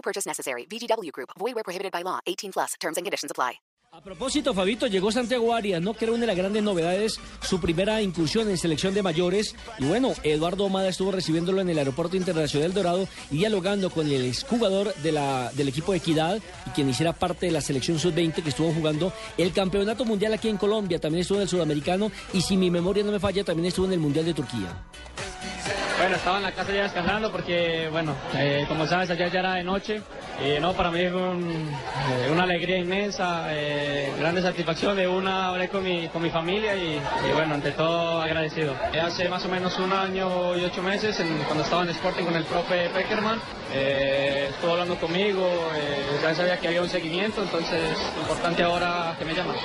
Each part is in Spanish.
No purchase necessary. VGW Group. Void where prohibited by law. 18 plus. Terms and conditions apply. A propósito, Fabito, llegó Santiago Arias, ¿no? Que era una de las grandes novedades, su primera incursión en selección de mayores. Y bueno, Eduardo Omada estuvo recibiéndolo en el Aeropuerto Internacional Dorado y dialogando con el exjugador de la, del equipo de Equidad y quien hiciera parte de la selección sub-20 que estuvo jugando el campeonato mundial aquí en Colombia. También estuvo en el sudamericano y si mi memoria no me falla, también estuvo en el mundial de Turquía. Bueno, estaba en la casa ya descansando porque, bueno, eh, como sabes, ayer ya era de noche. Y no, para mí fue eh, una alegría inmensa, eh, grande satisfacción. De una hablé con mi, con mi familia y, bueno, ante todo agradecido. Hace más o menos un año y ocho meses, cuando estaba en Sporting con el profe Peckerman, estuvo hablando conmigo, ya sabía que había un seguimiento, entonces importante ahora que me llaman.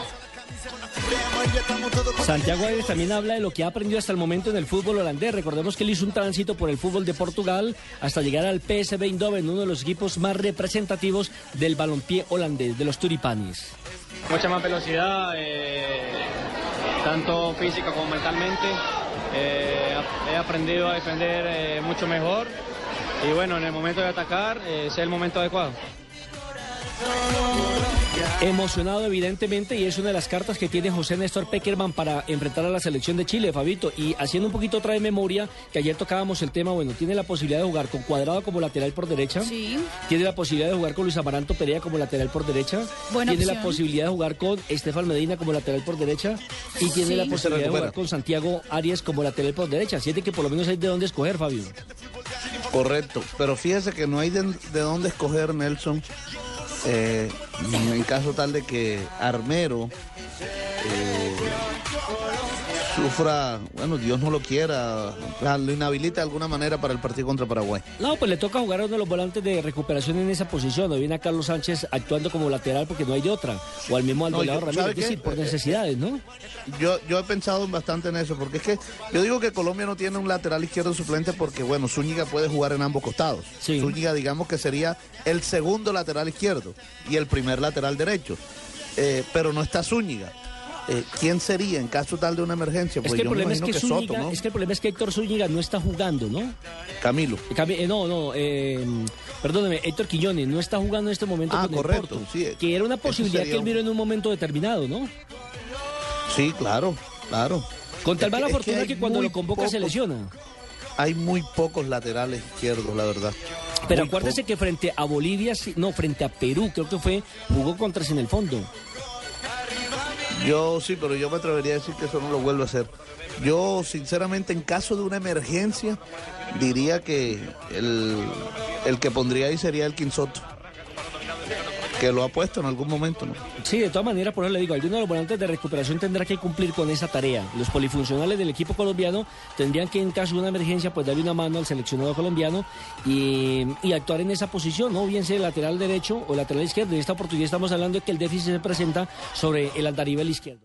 Santiago Aires también habla de lo que ha aprendido hasta el momento en el fútbol holandés. Recordemos que él hizo un tránsito por el fútbol de Portugal hasta llegar al PSV Eindhoven, uno de los equipos más representativos del balompié holandés, de los Turipanis. Mucha más velocidad, eh, tanto física como mentalmente. Eh, he aprendido a defender eh, mucho mejor y bueno, en el momento de atacar, es el momento adecuado. Emocionado evidentemente y es una de las cartas que tiene José Néstor Peckerman para enfrentar a la selección de Chile, Fabito. Y haciendo un poquito otra de memoria, que ayer tocábamos el tema, bueno, tiene la posibilidad de jugar con Cuadrado como lateral por derecha. Sí. Tiene la posibilidad de jugar con Luis Amaranto Perea como lateral por derecha. Buena tiene la posibilidad de jugar con Estefan Medina como lateral por derecha. Y tiene Sí. la posibilidad de jugar con Santiago Arias como lateral por derecha. Así es de que por lo menos hay de dónde escoger, Fabio. Correcto, pero fíjese que no hay de, de dónde escoger Nelson eh, en caso tal de que Armero eh, sufra, bueno, Dios no lo quiera, lo inhabilita de alguna manera para el partido contra Paraguay. No, pues le toca jugar a uno de los volantes de recuperación en esa posición. Hoy viene a Carlos Sánchez actuando como lateral porque no hay de otra. O al mismo No, Alvarado yo- Ramírez, ¿sabe es decir, por Eh, eh, necesidades, ¿no? Yo, yo he pensado bastante en eso, porque es que yo digo que Colombia no tiene un lateral izquierdo suplente porque, bueno, Zúñiga puede jugar en ambos costados. Sí. Zúñiga, digamos que sería el segundo lateral izquierdo y el primer lateral derecho. Eh, pero no está Zúñiga. Eh, ¿Quién sería en caso tal de una emergencia? Es Pues que el yo me problema es que, que, Soto, Zúñiga- ¿no? es que el problema es que Héctor Zúñiga no está jugando, ¿no? Camilo. Eh, no, no, eh, perdóneme, Héctor Quiñones no está jugando en este momento Ah, con el correcto, Porto, sí. que era una posibilidad que él un- miró en un momento determinado, ¿no? Sí, claro, claro. Con tal mala que fortuna que, cuando lo convoca se lesiona. Hay muy pocos laterales izquierdos, la verdad. Pero Muy acuérdese que frente a Bolivia, no, frente a Perú, creo que fue, jugó con tres en el fondo. Yo sí, pero yo me atrevería a decir que eso no lo vuelvo a hacer. Yo, sinceramente, en caso de una emergencia, diría que el, el que pondría ahí sería el Quinsoto. Que lo ha puesto en algún momento, ¿no? Sí, de todas maneras, por eso le digo, alguno de los volantes de recuperación tendrá que cumplir con esa tarea. Los polifuncionales del equipo colombiano tendrían que, en caso de una emergencia, pues darle una mano al seleccionado colombiano y, actuar en esa posición, ¿no? Bien sea lateral derecho o lateral izquierdo. En esta oportunidad estamos hablando de que el déficit se presenta sobre el andarivel izquierdo.